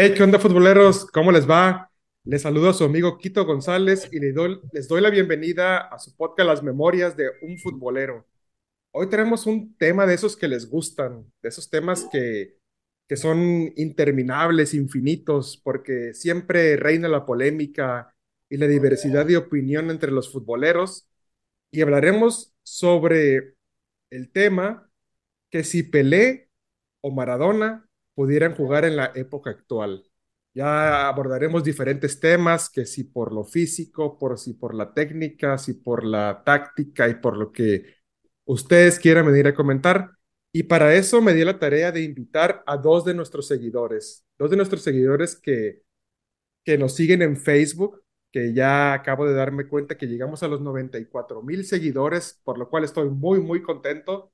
Hey, ¿qué onda, futboleros? ¿Cómo les va? Les saludo a su amigo Quito González y les doy, les doy la bienvenida a su podcast Las Memorias de un Futbolero. Hoy tenemos un tema de esos que les gustan, de esos temas que, que son interminables, infinitos, porque siempre reina la polémica y la diversidad de opinión entre los futboleros. Y hablaremos sobre el tema que si Pelé o Maradona pudieran jugar en la época actual. Ya abordaremos diferentes temas, que si por lo físico, por si por la técnica, si por la táctica y por lo que ustedes quieran venir a comentar. Y para eso me di la tarea de invitar a dos de nuestros seguidores, dos de nuestros seguidores que, que nos siguen en Facebook, que ya acabo de darme cuenta que llegamos a los 94 mil seguidores, por lo cual estoy muy, muy contento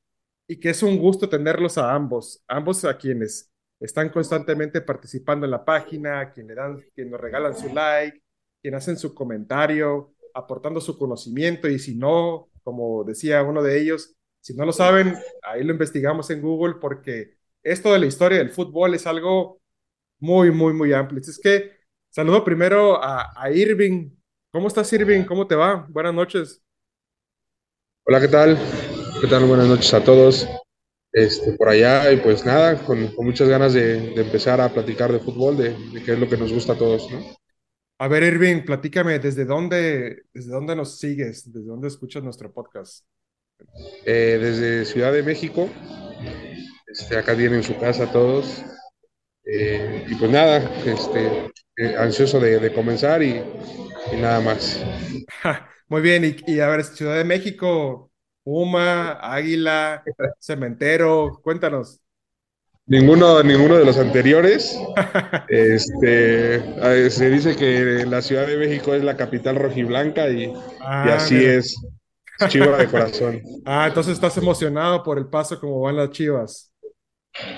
y que es un gusto tenerlos a ambos, ambos a quienes están constantemente participando en la página, quien le dan, quien nos regalan su like, quien hacen su comentario, aportando su conocimiento y si no, como decía uno de ellos, si no lo saben, ahí lo investigamos en Google porque esto de la historia del fútbol es algo muy, muy, muy amplio. Es que saludo primero a, a Irving. ¿Cómo estás, Irving? ¿Cómo te va? Buenas noches. Hola, ¿qué tal? ¿Qué tal? Buenas noches a todos este, por allá y pues nada, con, con muchas ganas de, de, empezar a platicar de fútbol, de, de, qué es lo que nos gusta a todos, ¿no? A ver, Irving, platícame, ¿desde dónde, desde dónde nos sigues? ¿Desde dónde escuchas nuestro podcast? Eh, desde Ciudad de México, este, acá vienen su casa todos. Eh, y pues nada, este, eh, ansioso de, de comenzar y, y, nada más. Muy bien, y, y a ver, Ciudad de México, Puma, Águila, Cementero, cuéntanos. Ninguno, ninguno de los anteriores. este, se dice que la Ciudad de México es la capital rojiblanca y, ah, y así mira. es. Chiva de corazón. Ah, entonces estás emocionado por el paso como van las chivas.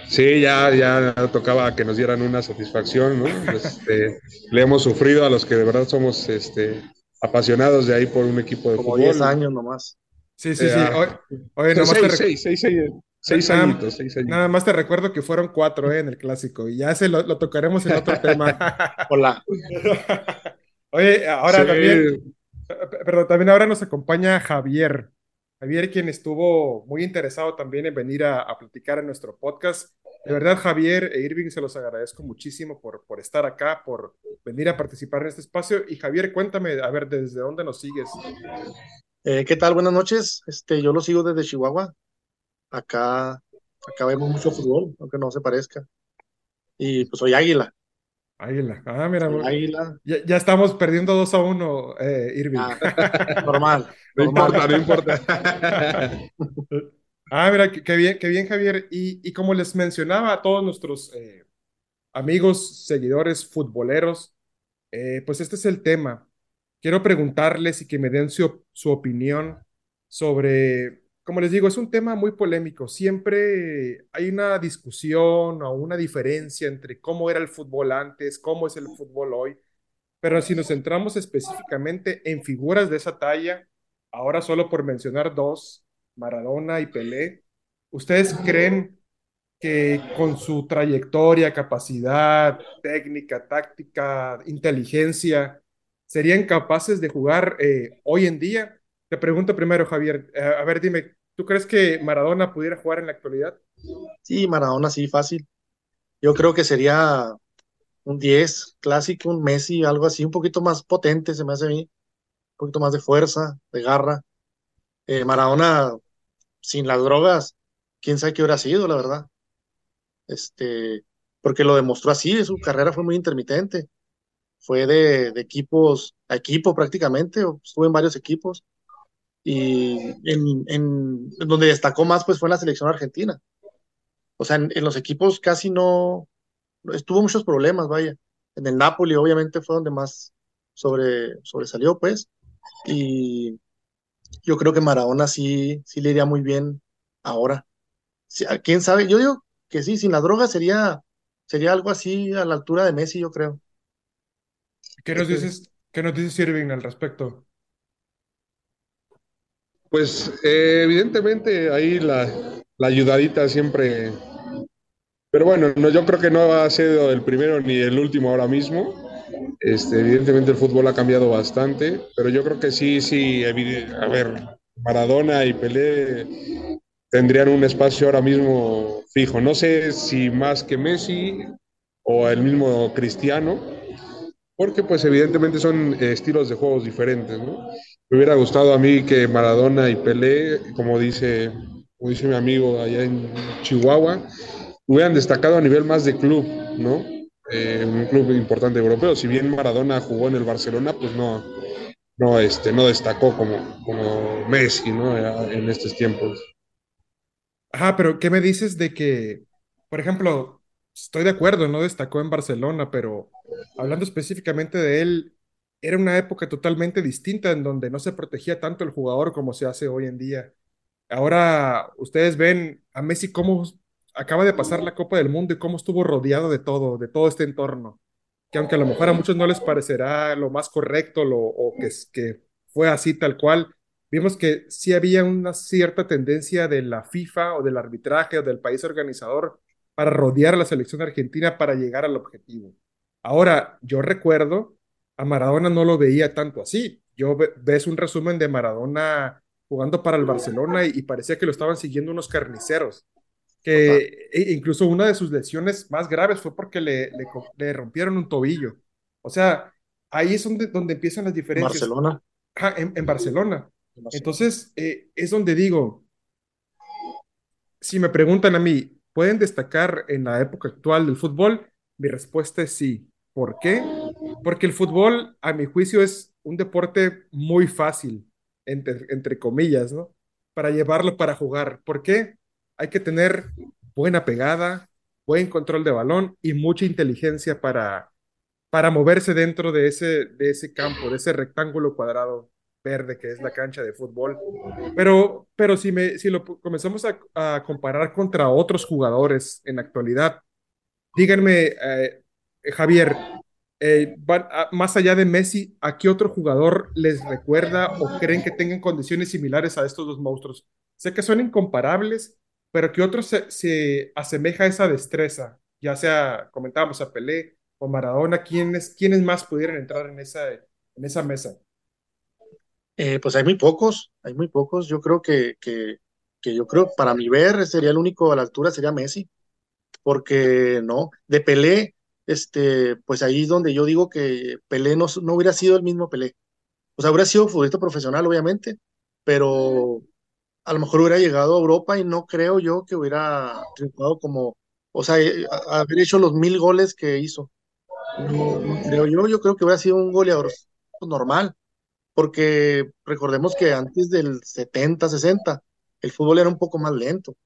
Sí, ya, ya tocaba que nos dieran una satisfacción, ¿no? Este, le hemos sufrido a los que de verdad somos este, apasionados de ahí por un equipo de como fútbol. 10 años nomás. Sí, sí, sí. Oye, oye seis, te seis, seis, seis, seis nada, añitos, seis añitos. Nada más te recuerdo que fueron cuatro eh, en el clásico y ya se lo, lo tocaremos en otro tema. Hola. Oye, ahora sí. también, perdón, también ahora nos acompaña Javier. Javier, quien estuvo muy interesado también en venir a, a platicar en nuestro podcast. De verdad, Javier e Irving, se los agradezco muchísimo por, por estar acá, por venir a participar en este espacio. Y Javier, cuéntame, a ver, ¿desde dónde nos sigues? Eh, ¿Qué tal? Buenas noches. Este, yo lo sigo desde Chihuahua. Acá, acá vemos mucho fútbol, aunque no se parezca. Y pues soy Águila. Águila. Ah, mira. Águila. Ya, ya, estamos perdiendo 2 a 1, eh, Irving. Ah, normal. No importa, no importa. ah, mira, qué, qué, bien, qué bien, Javier. Y, y, como les mencionaba a todos nuestros eh, amigos, seguidores, futboleros, eh, pues este es el tema quiero preguntarles y que me den su, opinión sobre, como les digo, es un tema muy polémico. Siempre hay una discusión o una diferencia entre cómo era el fútbol antes, cómo es el fútbol hoy. Pero si nos centramos específicamente en figuras de esa talla, ahora solo por mencionar dos, Maradona y Pelé, ¿ustedes creen que con su trayectoria, capacidad, técnica, táctica, inteligencia, serían capaces de jugar eh, hoy en día? Te pregunto primero, Javier, eh, a ver, dime, ¿tú crees que Maradona pudiera jugar en la actualidad? Sí, Maradona sí, fácil. Yo creo que sería un 10 clásico, un Messi, algo así, un poquito más potente, se me hace a mí, un poquito más de fuerza, de garra. Eh, Maradona, sin las drogas, quién sabe qué hubiera sido, la verdad. Este, porque lo demostró así, su carrera fue muy intermitente fue de, equipos a equipo prácticamente, estuve en varios equipos y en, en, donde destacó más pues fue en la selección argentina. O sea, en, en, los equipos casi no, estuvo muchos problemas, vaya. En el Napoli obviamente fue donde más sobre, sobresalió pues y yo creo que Maradona sí, sí le iría muy bien ahora. ¿Quién sabe? Yo digo que sí, sin la droga sería, sería algo así a la altura de Messi, yo creo. ¿Qué nos dices, qué nos dices Irving al respecto? Pues eh, evidentemente ahí la, la, ayudadita siempre, pero bueno, no, yo creo que no va a ser el primero ni el último ahora mismo. Este, evidentemente el fútbol ha cambiado bastante, pero yo creo que sí, sí, a ver, Maradona y Pelé tendrían un espacio ahora mismo fijo. No sé si más que Messi o el mismo Cristiano, porque pues evidentemente son eh, estilos de juegos diferentes, ¿no? Me hubiera gustado a mí que Maradona y Pelé, como dice, como dice mi amigo allá en Chihuahua, hubieran destacado a nivel más de club, ¿no? Eh, un club importante europeo. Si bien Maradona jugó en el Barcelona, pues no, no, este, no destacó como, como Messi, ¿no? En estos tiempos. Ajá, pero ¿qué me dices de que, por ejemplo, estoy de acuerdo, no destacó en Barcelona, pero hablando específicamente de él, era una época totalmente distinta en donde no se protegía tanto el jugador como se hace hoy en día. Ahora ustedes ven a Messi cómo acaba de pasar la Copa del Mundo y cómo estuvo rodeado de todo, de todo este entorno, que aunque a lo mejor a muchos no les parecerá lo más correcto lo, o que, que fue así tal cual, vimos que sí había una cierta tendencia de la FIFA o del arbitraje o del país organizador para rodear a la selección argentina para llegar al objetivo. Ahora, yo recuerdo, a Maradona no lo veía tanto así. Yo ves un resumen de Maradona jugando para el Barcelona y, parecía que lo estaban siguiendo unos carniceros. Que e, incluso una de sus lesiones más graves fue porque le, le, rompieron un tobillo. O sea, ahí es donde, donde empiezan las diferencias. Barcelona. en, Barcelona. Entonces, eh, es donde digo, si me preguntan a mí, ¿pueden destacar en la época actual del fútbol? Mi respuesta es sí. ¿Por qué? Porque el fútbol, a mi juicio, es un deporte muy fácil, entre, comillas, ¿no? Para llevarlo para jugar. ¿Por qué? Hay que tener buena pegada, buen control de balón y mucha inteligencia para, para moverse dentro de ese, de ese campo, de ese rectángulo cuadrado verde que es la cancha de fútbol. Pero, pero si, me, si lo comenzamos a, comparar contra otros jugadores en la actualidad, díganme, eh, Javier, eh, más allá de Messi, ¿a qué otro jugador les recuerda o creen que tengan condiciones similares a estos dos monstruos? Sé que son incomparables, pero ¿qué otro se, se asemeja a esa destreza? Ya sea, comentábamos a Pelé o Maradona, ¿quiénes, quiénes más pudieran entrar en esa, en esa mesa? Eh, pues hay muy pocos, hay muy pocos. Yo creo que, que, que, yo creo, para mi ver, sería el único a la altura, sería Messi, porque no, de Pelé, este, pues ahí es donde yo digo que Pelé no, no hubiera sido el mismo Pelé. O sea, hubiera sido futbolista profesional, obviamente, pero a lo mejor hubiera llegado a Europa y no creo yo que hubiera triunfado como, o sea, eh, haber hecho los mil goles que hizo. No, creo yo, yo creo que hubiera sido un goleador normal porque recordemos que antes del 70, 60, el fútbol era un poco más lento.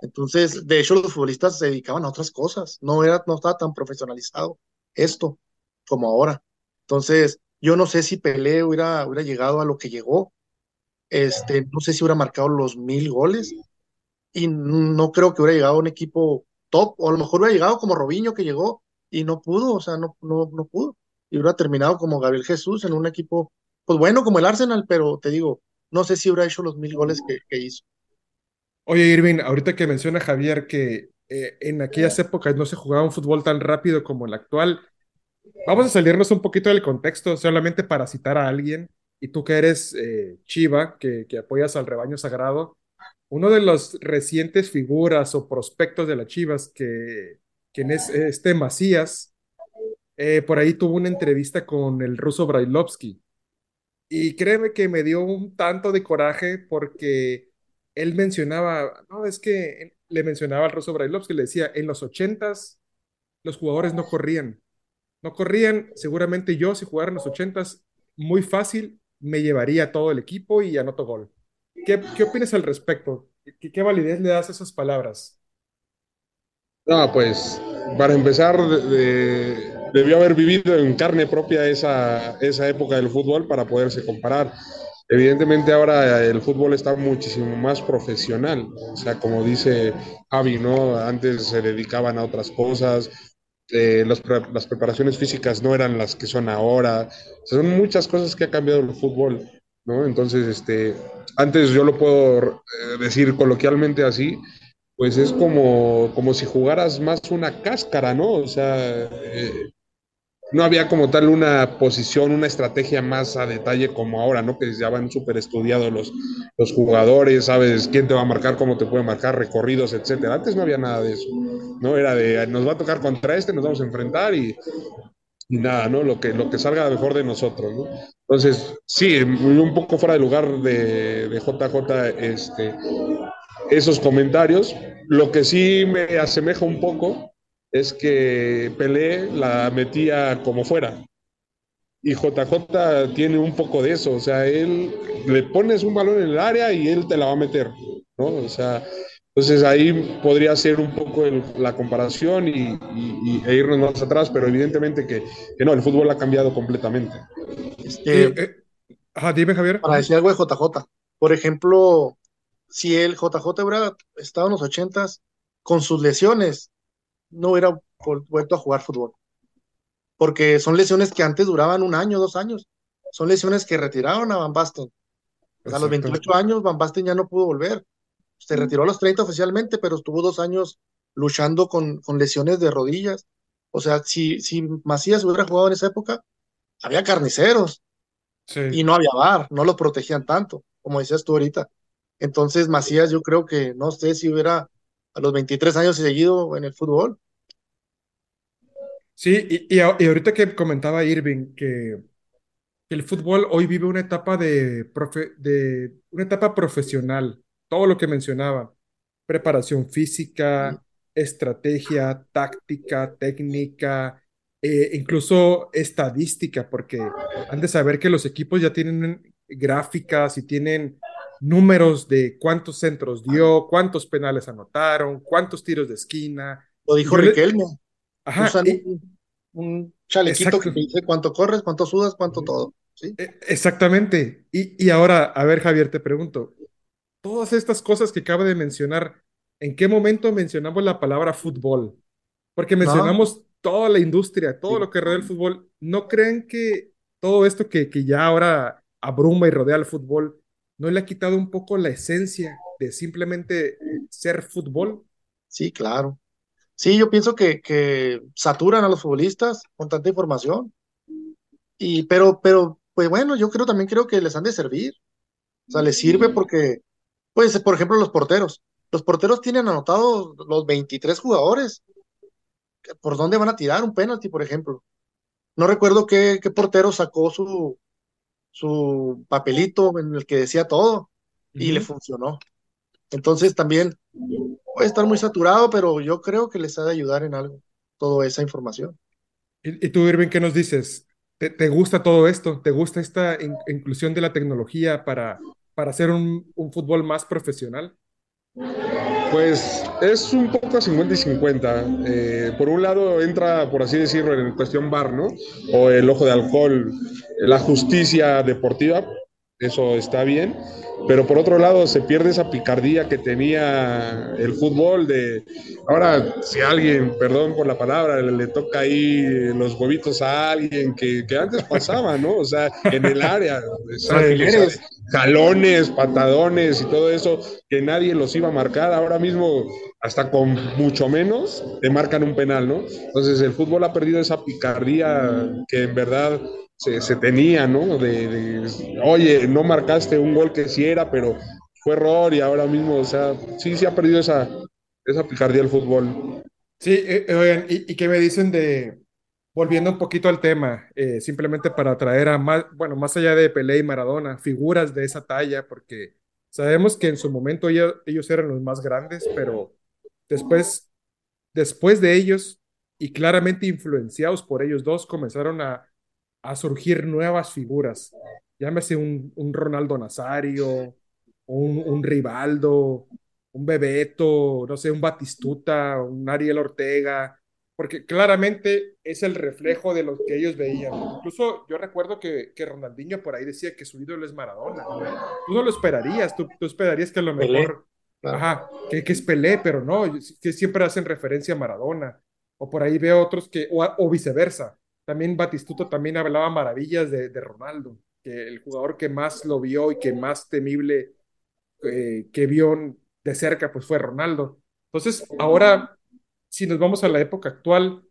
Entonces, de hecho, los futbolistas se dedicaban a otras cosas, no, era, no estaba tan profesionalizado esto como ahora. Entonces, yo no sé si Pelé hubiera, hubiera llegado a lo que llegó, este, no sé si hubiera marcado los mil goles, y no creo que hubiera llegado a un equipo top, o a lo mejor hubiera llegado como Robinho que llegó y no pudo, o sea, no, no, no pudo, y hubiera terminado como Gabriel Jesús en un equipo pues bueno, como el Arsenal, pero te digo, no sé si hubiera hecho los mil goles que, hizo. Oye, Irving, ahorita que menciona Javier que eh, en aquellas épocas no se jugaba un fútbol tan rápido como el actual, vamos a salirnos un poquito del contexto solamente para citar a alguien. Y tú que eres eh, Chiva, que, apoyas al rebaño sagrado, uno de los recientes figuras o prospectos de las Chivas, que, quien es este Macías, eh, por ahí tuvo una entrevista con el ruso Brailovsky y créeme que me dio un tanto de coraje porque él mencionaba, no, es que le mencionaba al Rosso Brailovsky, le decía, en los ochentas los jugadores no corrían. No corrían, seguramente yo si jugara en los ochentas, muy fácil, me llevaría todo el equipo y anoto gol. ¿Qué, qué opinas al respecto? ¿Qué, ¿Qué, validez le das a esas palabras? No, pues para empezar, de, debió haber vivido en carne propia esa, esa época del fútbol para poderse comparar. Evidentemente ahora el fútbol está muchísimo más profesional, o sea, como dice Javi, ¿no? Antes se dedicaban a otras cosas, eh, las preparaciones físicas no eran las que son ahora, son muchas cosas que ha cambiado el fútbol, ¿no? Entonces, este, antes yo lo puedo eh, decir coloquialmente así, pues es como, como si jugaras más una cáscara, ¿no? O sea, eh, no había como tal una posición, una estrategia más a detalle como ahora, ¿no? Que ya van súper estudiados los, los jugadores, sabes quién te va a marcar, cómo te puede marcar, recorridos, etcétera. Antes no había nada de eso, ¿no? Era de, nos va a tocar contra este, nos vamos a enfrentar y, y nada, ¿no? Lo que, lo que salga mejor de nosotros, ¿no? Entonces, sí, un poco fuera de lugar de, de JJ, este, esos comentarios. Lo que sí me asemeja un poco es que Pelé la metía como fuera. Y JJ tiene un poco de eso, o sea, él le pones un balón en el área y él te la va a meter, ¿no? O sea, entonces ahí podría ser un poco el, la comparación y, y, e irnos más atrás, pero evidentemente que, que no, el fútbol ha cambiado completamente. Este, Eh, eh, ajá, dime, Javier. para decir algo de JJ, por ejemplo, si el JJ hubiera estado en los ochentas con sus lesiones, no hubiera vuelto a jugar fútbol. Porque son lesiones que antes duraban un año, dos años. Son lesiones que retiraron a Van Basten. A los Exacto. 28 años Van Basten ya no pudo volver. Se retiró a los 30 oficialmente, pero estuvo dos años luchando con, con lesiones de rodillas. O sea, si, si Macías hubiera jugado en esa época, había carniceros Sí. y no había VAR, no lo protegían tanto, como decías tú ahorita. Entonces, Macías, yo creo que no sé si hubiera a los 23 años seguido en el fútbol. Sí, y, y a- y ahorita que comentaba Irving que, que el fútbol hoy vive una etapa de, profe- de una etapa profesional, todo lo que mencionaba, preparación física, estrategia, táctica, técnica, eh, incluso estadística, porque han de saber que los equipos ya tienen gráficas y tienen números de cuántos centros dio, cuántos penales anotaron, cuántos tiros de esquina. Lo dijo Riquelme. Ajá, Usan y- un, un chalequito que te dice cuánto corres, cuánto sudas, cuánto todo. ¿sí? E- Exactamente. Y, y ahora, a ver, Javier, te pregunto, todas estas cosas que acaba de mencionar, ¿en qué momento mencionamos la palabra fútbol? Porque mencionamos toda la industria, todo Sí. lo que rodea el fútbol. ¿No creen que todo esto que, que ya ahora abruma y rodea al fútbol, no le ha quitado un poco la esencia de simplemente ser fútbol? Sí, claro. Sí, yo pienso que, que saturan a los futbolistas con tanta información. Y, pero, pero, pues bueno, yo creo también creo que les han de servir. O sea, les sirve porque, pues, por ejemplo, los porteros. Los porteros tienen anotados los 23 jugadores. ¿Por dónde van a tirar un penalti, por ejemplo? No recuerdo qué, qué portero sacó su, su papelito en el que decía todo y le funcionó. Entonces también puede estar muy saturado, pero yo creo que les ha de ayudar en algo toda esa información. ¿Y, y tú, Irving, qué nos dices? ¿Te, te gusta todo esto? ¿Te gusta esta in- inclusión de la tecnología para, para hacer un, un fútbol más profesional? Pues es un poco 50 y 50. Eh, por un lado entra, por así decirlo, en cuestión bar, ¿no? O el ojo de alcohol, la justicia deportiva, eso está bien. Pero por otro lado se pierde esa picardía que tenía el fútbol de, ahora si alguien, perdón por la palabra, le, le toca ahí los huevitos a alguien que, que antes pasaba, ¿no? O sea, en el área, ¿sabes? Jalones, patadones y todo eso, que nadie los iba a marcar. Ahora mismo, hasta con mucho menos, te marcan un penal, ¿no? Entonces, el fútbol ha perdido esa picardía que en verdad se, se tenía, ¿no? De, oye, no marcaste un gol que sí era, pero fue error y ahora mismo, o sea, sí, sí ha perdido esa, esa picardía el fútbol. Sí, eh, oigan, ¿y, y qué me dicen de, volviendo un poquito al tema, eh, simplemente para traer a más, bueno, más allá de Pelé y Maradona, figuras de esa talla, porque sabemos que en su momento ellos, ellos eran los más grandes, pero después, después de ellos y claramente influenciados por ellos dos, comenzaron a, a surgir nuevas figuras. Llámese un, un Ronaldo Nazario, un, un Rivaldo, un Bebeto, no sé, un Batistuta, un Ariel Ortega, porque claramente es el reflejo de lo que ellos veían. Incluso yo recuerdo que, que Ronaldinho por ahí decía que su ídolo es Maradona. Tú no lo esperarías, tú, tú esperarías que a lo mejor, ajá, que, que es Pelé, pero no, que siempre hacen referencia a Maradona. O por ahí veo otros que, o, o viceversa. También Batistuto también hablaba maravillas de, de Ronaldo, que el jugador que más lo vio y que más temible eh, que vio de cerca, pues fue Ronaldo. Entonces, ahora, si nos vamos a la época actual,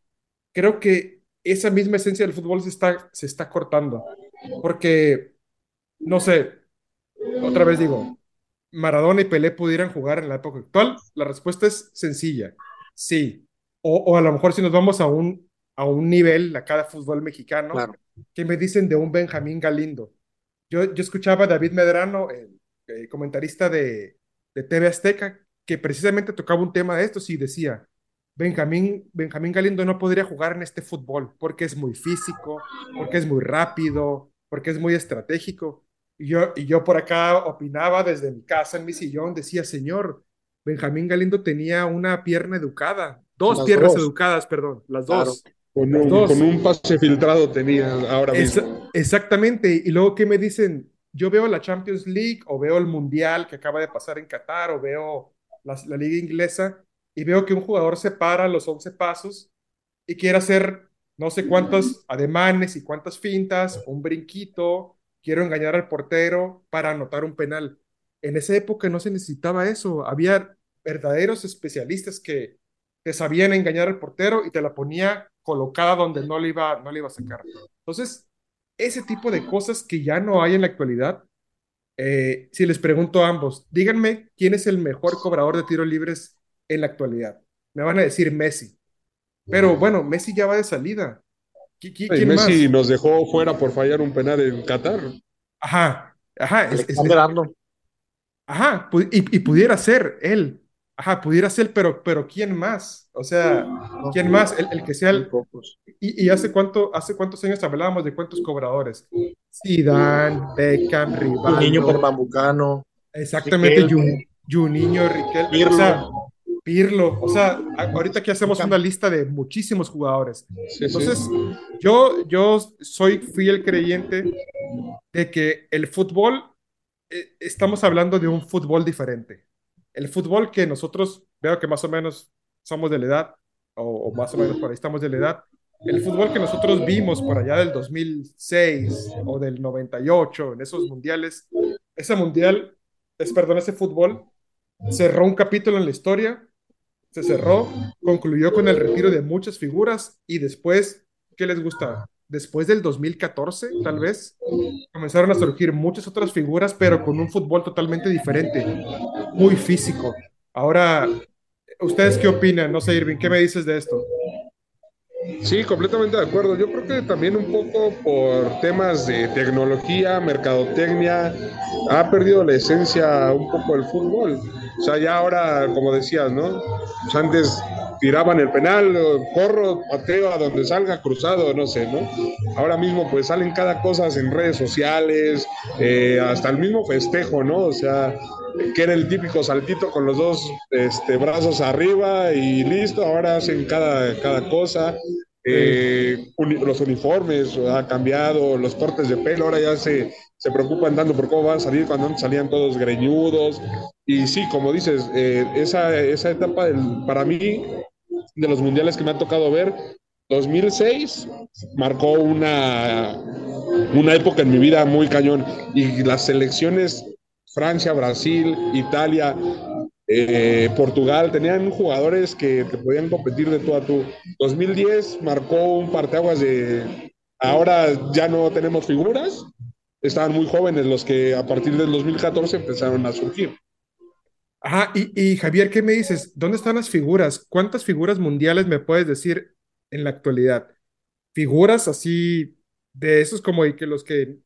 creo que esa misma esencia del fútbol se está, se está cortando. Porque, no sé, otra vez digo, Maradona y Pelé pudieran jugar en la época actual, la respuesta es sencilla, sí. O, o a lo mejor si nos vamos a un, a un nivel acá de fútbol mexicano, Claro. ¿qué me dicen de un Benjamín Galindo? Yo, yo escuchaba a David Medrano, el, el comentarista de, de TV Azteca, que precisamente tocaba un tema de estos y decía, Benjamín, Benjamín Galindo no podría jugar en este fútbol porque es muy físico, porque es muy rápido, porque es muy estratégico. Y yo, y yo por acá opinaba desde mi casa, en mi sillón, decía, señor, Benjamín Galindo tenía una pierna educada, dos Las piernas dos. educadas, perdón, las Claro. Con un, dos. con un pase filtrado tenía ahora mismo. exactamente. Y luego, ¿qué me dicen? Yo veo la Champions League o veo el Mundial que acaba de pasar en Qatar o veo la, la Liga Inglesa y veo que un jugador se para los 11 pasos y quiere hacer no sé cuántos ademanes y cuántas fintas, un brinquito, quiero engañar al portero para anotar un penal. En esa época no se necesitaba eso. Había verdaderos especialistas que te sabían engañar al portero y te la ponía colocada donde no le iba, no le iba a sacar. Entonces, ese tipo de cosas que ya no hay en la actualidad, eh, si les pregunto a ambos, díganme quién es el mejor cobrador de tiros libres en la actualidad. Me van a decir Messi. Pero bueno, Messi ya va de salida. ¿Qui- qui- Y ¿Quién Messi más? nos dejó fuera por fallar un penal en Qatar. Ajá, ajá, es- es- Alexander Arnold. ajá, y, y pudiera ser él. Ajá, pudiera ser, pero, pero ¿quién más? O sea. ¿quién más? El, el que sea el. ¿Y, y hace cuánto, hace cuántos años hablábamos de cuántos cobradores? Zidane, Beckham, Un niño Rivaldo, pernambucano. exactamente, Juninho, Riquelme, o Pirlo. sea, Pirlo, o sea, ahorita aquí hacemos una lista de muchísimos jugadores. Sí, sí. Entonces, yo, yo soy fiel creyente de que el fútbol, eh, estamos hablando de un fútbol diferente. El fútbol que nosotros, veo que más o menos somos de la edad, o, más o menos por ahí estamos de la edad, el fútbol que nosotros vimos por allá del 2006 o del 98, en esos mundiales, ese mundial, es, perdón, ese fútbol cerró un capítulo en la historia, se cerró, concluyó con el retiro de muchas figuras y después, ¿qué les gusta? Después del 2014, tal vez, comenzaron a surgir muchas otras figuras, pero con un fútbol totalmente diferente, muy físico. Ahora, ¿ustedes qué opinan? No sé, Irving, ¿qué me dices de esto? Sí, completamente de acuerdo. Yo creo que también un poco por temas de tecnología, mercadotecnia, ha perdido la esencia un poco del fútbol. O sea, ya ahora, como decías, ¿no? Pues antes tiraban el penal, corro, pateo a donde salga cruzado, no sé, ¿no? Ahora mismo pues salen cada cosa en redes sociales, eh, hasta el mismo festejo, ¿no? O sea, que era el típico saltito con los dos este, brazos arriba y listo, ahora hacen cada, cada cosa. Eh, uni- los uniformes ha cambiado, los cortes de pelo, ahora ya se, se preocupan tanto por cómo van a salir cuando salían todos greñudos. Y sí, como dices, eh, esa, esa etapa del, para mí, de los mundiales que me ha tocado ver, 2006 marcó una, una época en mi vida muy cañón. Y las selecciones Francia, Brasil, Italia, eh, Portugal, tenían jugadores que te podían competir de tú a tú. 2010 marcó un parteaguas de ahora ya no tenemos figuras, estaban muy jóvenes los que a partir del 2014 empezaron a surgir. Ajá, y, y Javier, ¿qué me dices? ¿Dónde están las figuras? ¿Cuántas figuras mundiales me puedes decir en la actualidad? Figuras así de esos como y que los que,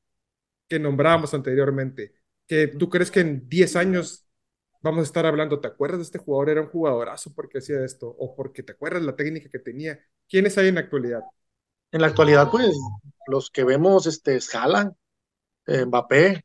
que nombrábamos anteriormente, que tú crees que en 10 años vamos a estar hablando, ¿te acuerdas de este jugador? Era un jugadorazo porque hacía esto, o porque te acuerdas la técnica que tenía. ¿Quiénes hay en la actualidad? En la actualidad, pues, los que vemos, este, eh, Mbappé,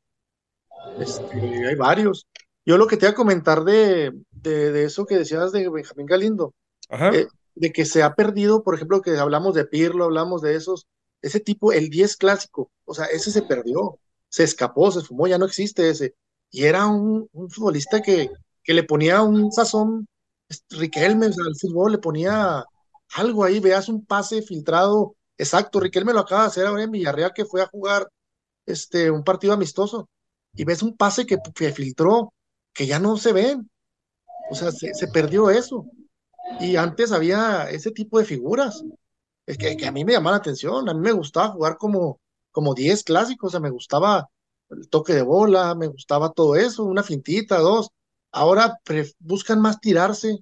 este, hay varios. Yo lo que te iba a comentar de, de, de eso que decías de Benjamín Galindo, Ajá. eh, de que se ha perdido, por ejemplo, que hablamos de Pirlo, hablamos de esos, ese tipo, el 10 clásico, o sea, ese se perdió, se escapó, se fumó, ya no existe ese. Y era un, un futbolista que, que le ponía un sazón, este, Riquelme, o sea, al fútbol le ponía algo ahí, veas un pase filtrado, exacto, Riquelme lo acaba de hacer ahora en Villarreal que fue a jugar este, un partido amistoso, y ves un pase que, que filtró, que ya no se ven. O sea, se, se perdió eso. Y antes había ese tipo de figuras. Es que, que a mí me llamaba la atención, a mí me gustaba jugar como, como 10 clásicos, o sea, me gustaba el toque de bola, me gustaba todo eso, una fintita, dos. Ahora buscan más tirarse,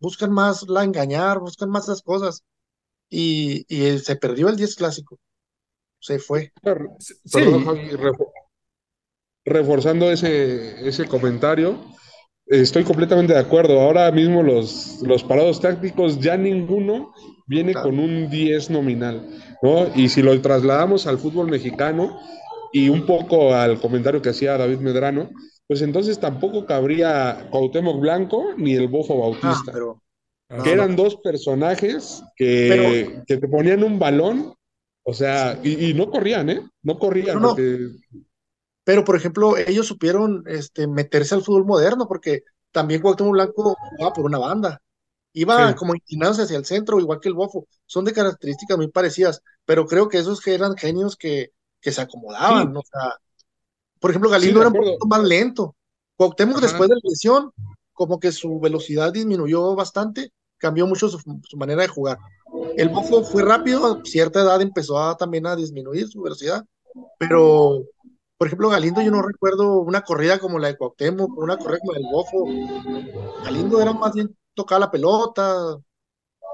buscan más la engañar, buscan más las cosas. Y, y se perdió el 10 clásico. Se fue. Sí. reforzando ese, ese comentario, estoy completamente de acuerdo. Ahora mismo los, los parados tácticos, ya ninguno viene con un 10 nominal, ¿no? Y si lo trasladamos al fútbol mexicano y un poco al comentario que hacía David Medrano, pues entonces tampoco cabría Cuauhtémoc Blanco ni el Bofo Bautista. Ah, pero, que eran dos personajes que, que, te ponían un balón, o sea, y, no corrían, ¿eh? No corrían. Pero, por ejemplo, ellos supieron este, meterse al fútbol moderno, porque también Cuauhtémoc Blanco jugaba por una banda. Iba como inclinándose hacia el centro, igual que el Bofo. Son de características muy parecidas, pero creo que esos que eran genios que, que se acomodaban. O sea, por ejemplo, Galindo era un poquito más lento. Cuauhtémoc después de la lesión, como que su velocidad disminuyó bastante, cambió mucho su, manera de jugar. El Bofo fue rápido, a cierta edad empezó también a disminuir su velocidad, pero por ejemplo, Galindo, yo no recuerdo una corrida como la de Cuauhtémoc, una corrida como la del Bofo. Galindo era más bien tocar la pelota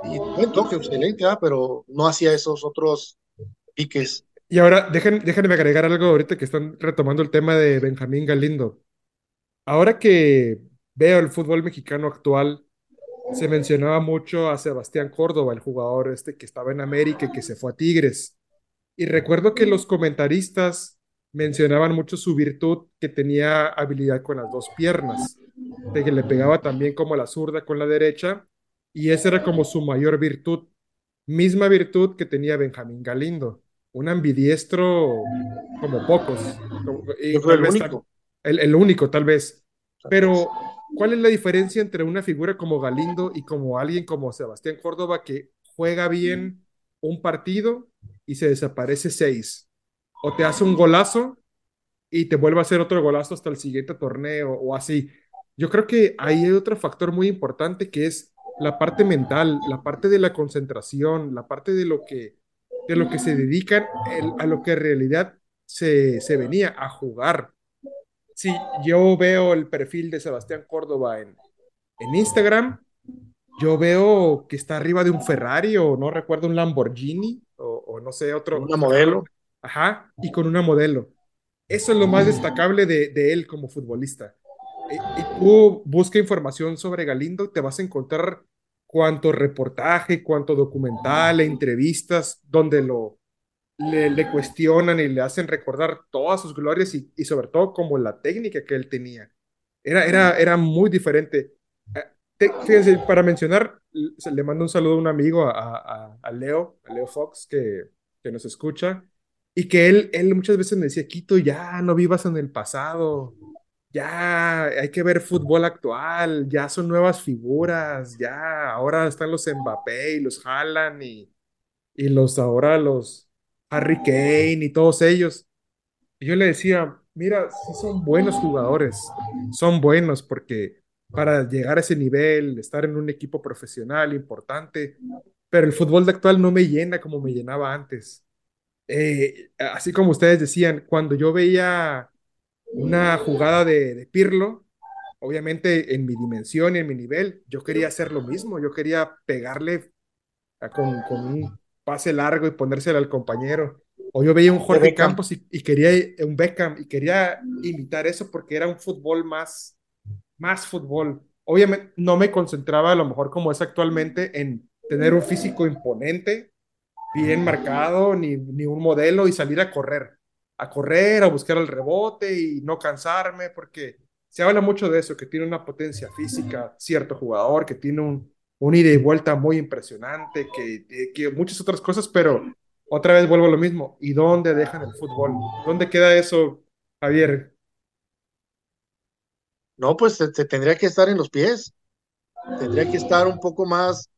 y buen toque, excelente, pero no hacía esos otros piques. Y ahora, dejen, déjenme agregar algo ahorita que están retomando el tema de Benjamín Galindo. Ahora que veo el fútbol mexicano actual, se mencionaba mucho a Sebastián Córdoba, el jugador este que estaba en América y que se fue a Tigres. Y recuerdo que los comentaristas mencionaban mucho su virtud, que tenía habilidad con las dos piernas, de que le pegaba también como la zurda con la derecha, y esa era como su mayor virtud, misma virtud que tenía Benjamín Galindo, un ambidiestro como pocos, el, único. el único tal vez, pero ¿cuál es la diferencia entre una figura como Galindo y como alguien como Sebastián Córdoba que juega bien un partido y se desaparece seis? o te hace un golazo y te vuelve a hacer otro golazo hasta el siguiente torneo o así. Yo creo que hay otro factor muy importante que es la parte mental, la parte de la concentración, la parte de lo que, de lo que se dedican a lo que en realidad se, se venía a jugar. Si yo veo el perfil de Sebastián Córdoba en, en Instagram, yo veo que está arriba de un Ferrari o no recuerdo un Lamborghini o, o no sé, otro. Un modelo. Ajá, y con una modelo. Eso es lo más destacable de, de él como futbolista. Y, y, tú busca información sobre Galindo, te vas a encontrar cuánto reportaje, cuánto documental, entrevistas, donde lo le, le, cuestionan y le hacen recordar todas sus glorias y, y, sobre todo como la técnica que él tenía. Era, era, era muy diferente. Eh, fíjense, para mencionar, le mando un saludo a un amigo, a, a, a Leo, a Leo Fox, que, que nos escucha y que él, él muchas veces me decía, Quito, ya no vivas en el pasado, ya hay que ver fútbol actual, ya son nuevas figuras, ya ahora están los Mbappé y los Haaland y, y los ahora los Harry Kane y todos ellos. Yo le decía, mira, sí son buenos jugadores, son buenos porque para llegar a ese nivel, estar en un equipo profesional importante, pero el fútbol de actual no me llena como me llenaba antes. Eh, así como ustedes decían, cuando yo veía una jugada de, Pirlo, obviamente en mi dimensión y en mi nivel, yo quería hacer lo mismo, yo quería pegarle con, un pase largo y ponérselo al compañero. O yo veía un Jorge Campos y, y, quería un Beckham y quería imitar eso porque era un fútbol más, más fútbol. Obviamente no me concentraba a lo mejor como es actualmente en tener un físico imponente, bien marcado, ni, ni un modelo y salir a correr, a correr, a buscar el rebote y no cansarme, porque se habla mucho de eso, que tiene una potencia física, cierto jugador, que tiene un, un ida y vuelta muy impresionante, que, eh, que muchas otras cosas, pero otra vez vuelvo a lo mismo. ¿Y dónde dejan el fútbol? ¿Dónde queda eso, Javier? No, pues se, tendría que estar en los pies. Tendría que estar un poco más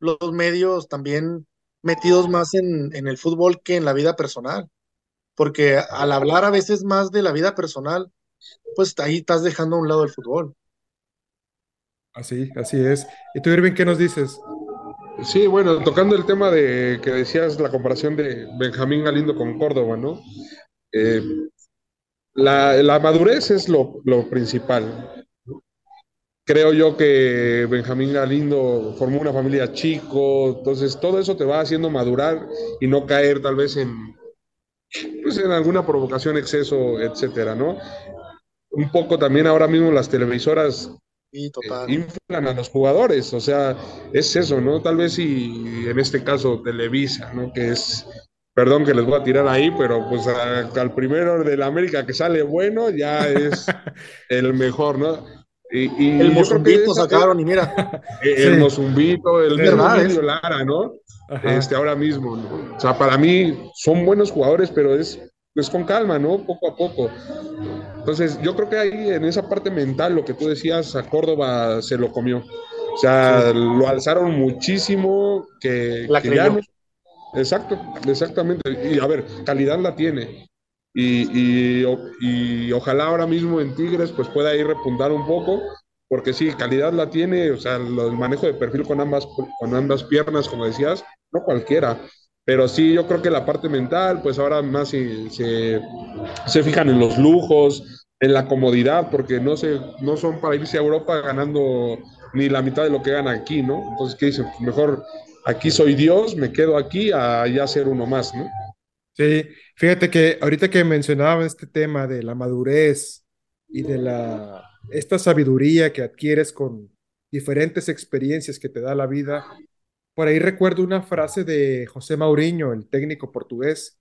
los medios también metidos más en, en el fútbol que en la vida personal. Porque al hablar a veces más de la vida personal, pues ahí estás dejando a un lado el fútbol. Así, así es. ¿Y tú, Irving, qué nos dices? Sí, bueno, tocando el tema de que decías la comparación de Benjamín Galindo con Córdoba, ¿no? Eh, la, la, madurez es lo, lo, principal. Creo yo que Benjamín Galindo formó una familia chico, entonces todo eso te va haciendo madurar y no caer tal vez en, pues en alguna provocación, exceso, etcétera, ¿no? Un poco también ahora mismo las televisoras Sí, total. Eh, inflan a los jugadores, o sea, es eso, ¿no? Tal vez si en este caso Televisa, ¿no? Que es, perdón que les voy a tirar ahí, pero pues a, al primero del América que sale bueno ya es el mejor, ¿no? Y, y el Mozumbito sacaron y mira. El sí. Mozumbito, el mismo Lara, ¿no? Ajá. Este, ahora mismo, ¿no? O sea, para mí son buenos jugadores, pero es pues con calma, ¿no? Poco a poco. Entonces, yo creo que ahí en esa parte mental, lo que tú decías, a Córdoba se lo comió. O sea, sí. lo alzaron muchísimo, que, la que ya no... Exacto, exactamente. Y a ver, calidad la tiene. Y, y, y, ojalá ahora mismo en Tigres pues pueda ir repuntar un poco, porque sí, calidad la tiene, o sea, el manejo de perfil con ambas, con ambas piernas, como decías, no cualquiera. Pero sí, yo creo que la parte mental, pues ahora más se, se, fijan en los lujos, en la comodidad, porque no, se, no son para irse a Europa ganando ni la mitad de lo que ganan aquí, ¿no? Entonces, ¿qué dicen? Mejor aquí soy Dios, me quedo aquí a ya ser uno más, ¿no? Sí, fíjate que ahorita que mencionaba este tema de la madurez y de la, esta sabiduría que adquieres con diferentes experiencias que te da la vida, por ahí recuerdo una frase de José Mourinho, el técnico portugués,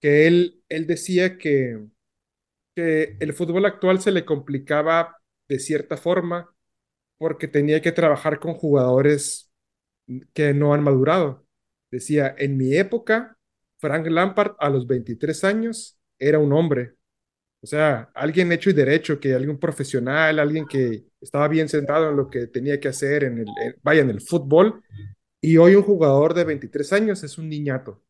que él, él decía que, que el fútbol actual se le complicaba de cierta forma porque tenía que trabajar con jugadores que no han madurado. Decía, en mi época, Frank Lampard a los 23 años era un hombre. O sea, alguien hecho y derecho, que alguien profesional, alguien que estaba bien centrado en lo que tenía que hacer, en el, vaya, en el fútbol, y hoy un jugador de 23 años es un niñato,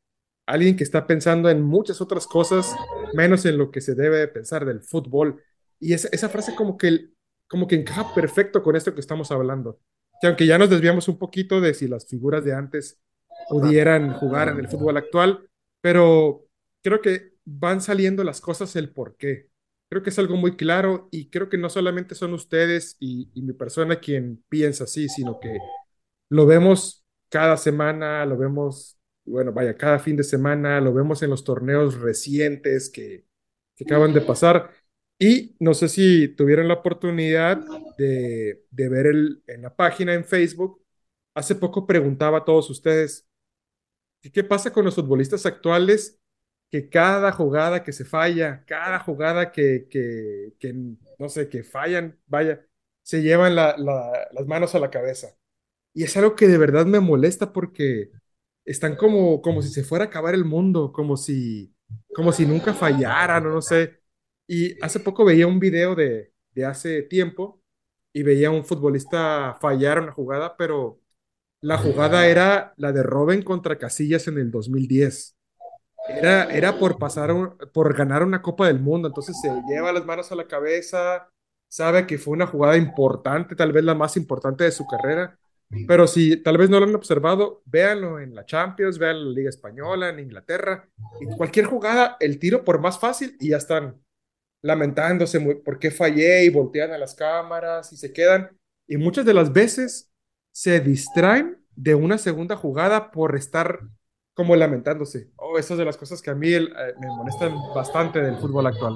alguien que está pensando en muchas otras cosas, menos en lo que se debe pensar del fútbol. Y esa, esa frase como que, como que encaja perfecto con esto que estamos hablando. Que aunque ya nos desviamos un poquito de si las figuras de antes pudieran jugar en el fútbol actual, pero creo que van saliendo las cosas el por qué. Creo que es algo muy claro y creo que no solamente son ustedes y, y mi persona quien piensa así, sino que lo vemos cada semana, lo vemos, bueno, vaya, cada fin de semana, lo vemos en los torneos recientes que, que acaban de pasar. Y no sé si tuvieron la oportunidad de, de ver el, en la página en Facebook, hace poco preguntaba a todos ustedes, ¿qué pasa con los futbolistas actuales? Que cada jugada que se falla, cada jugada que, que, que no sé, que fallan, vaya, se llevan la, la, las manos a la cabeza. Y es algo que de verdad me molesta porque están como, como si se fuera a acabar el mundo, como si, como si nunca fallaran, o no sé. Y hace poco veía un video de, de hace tiempo y veía a un futbolista fallar una jugada, pero la jugada era la de Robin contra Casillas en el 2010. Era, era por pasar, un, por ganar una Copa del Mundo, entonces se lleva las manos a la cabeza, sabe que fue una jugada importante, tal vez la más importante de su carrera, pero si tal vez no lo han observado, véanlo en la Champions, véanlo en la Liga Española, en Inglaterra. Cualquier jugada, el tiro por más fácil y ya están lamentándose por qué fallé y voltean a las cámaras y se quedan. Y muchas de las veces se distraen de una segunda jugada por estar como lamentándose. Oh, esas de las cosas que a mí el, eh, me molestan bastante del fútbol actual.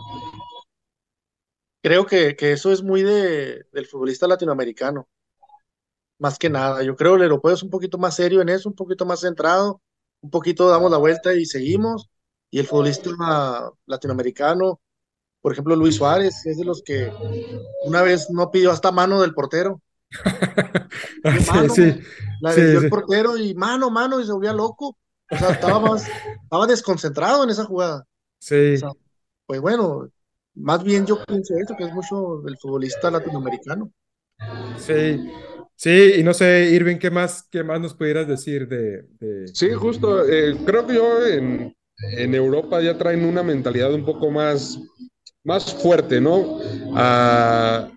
Creo que, que eso es muy de, del futbolista latinoamericano más que nada. Yo creo que el europeo es un poquito más serio en eso, un poquito más centrado, un poquito damos la vuelta y seguimos. Y el futbolista latinoamericano, por ejemplo, Luis Suárez, es de los que una vez no pidió hasta mano del portero. mano, sí, sí, la sí, el portero y mano, mano, y se volvía loco. O sea, estaba, más, estaba desconcentrado en esa jugada. Sí. O sea, pues bueno, más bien yo pienso esto, que es mucho del futbolista latinoamericano. Sí, Sí, y no sé, Irving, ¿qué más, qué más nos pudieras decir de...? Sí, justo, eh, creo que yo en, en, Europa ya traen una mentalidad un poco más, más fuerte, ¿no? Ah,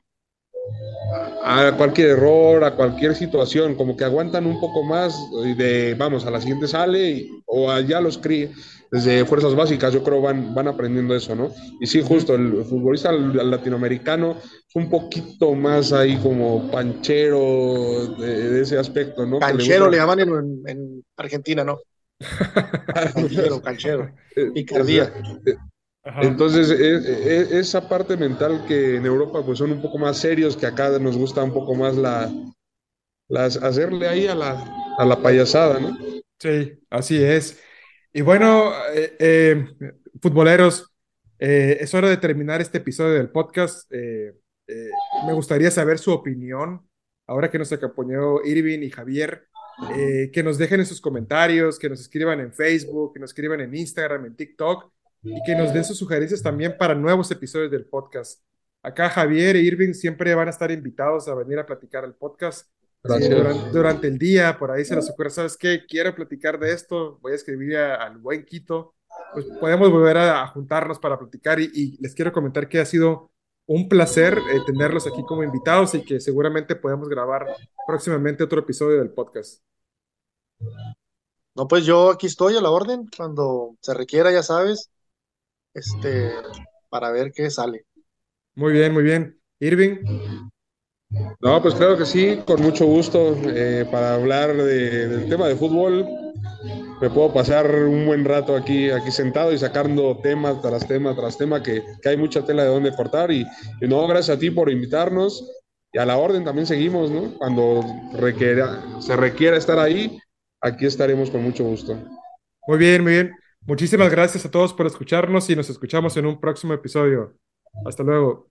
a cualquier error, a cualquier situación, como que aguantan un poco más de, vamos, a la siguiente sale o allá los críe desde fuerzas básicas, yo creo van, van aprendiendo eso, ¿no? Y sí, justo, el futbolista latinoamericano es un poquito más ahí como panchero de, ese aspecto, ¿no? Canchero le, llaman en, Argentina, ¿no? canchero, canchero, eh, picardía. Entonces, e, e, esa parte mental que en Europa pues son un poco más serios, que acá nos gusta un poco más la, las, hacerle ahí a la, a la payasada, ¿no? Sí, así es. Y bueno, eh, eh, futboleros, eh, es hora de terminar este episodio del podcast. me gustaría saber su opinión, ahora que nos acompañó Irving y Javier, que nos dejen en sus comentarios, que nos escriban en Facebook, que nos escriban en Instagram, en TikTok y que nos den sus sugerencias también para nuevos episodios del podcast. Acá Javier e Irving siempre van a estar invitados a venir a platicar al podcast. durante, el día, por ahí se les ocurre, ¿sabes qué? Quiero platicar de esto, voy a escribir al buen Quito. Pues podemos volver a, juntarnos para platicar y, les quiero comentar que ha sido un placer eh, tenerlos aquí como invitados y que seguramente podemos grabar próximamente otro episodio del podcast. No, pues yo aquí estoy a la orden, cuando se requiera, ya sabes, este, para ver qué sale. Muy bien, muy bien. Irving. No, pues claro que sí, con mucho gusto eh, para hablar del tema de fútbol. Me puedo pasar un buen rato aquí, aquí sentado y sacando tema tras tema tras tema, que, hay mucha tela de dónde cortar. Y, no, gracias a ti por invitarnos. Y a la orden también seguimos, ¿no? Cuando requiera, se requiera estar ahí, aquí estaremos con mucho gusto. Muy bien, muy bien. Muchísimas gracias a todos por escucharnos y nos escuchamos en un próximo episodio. Hasta luego.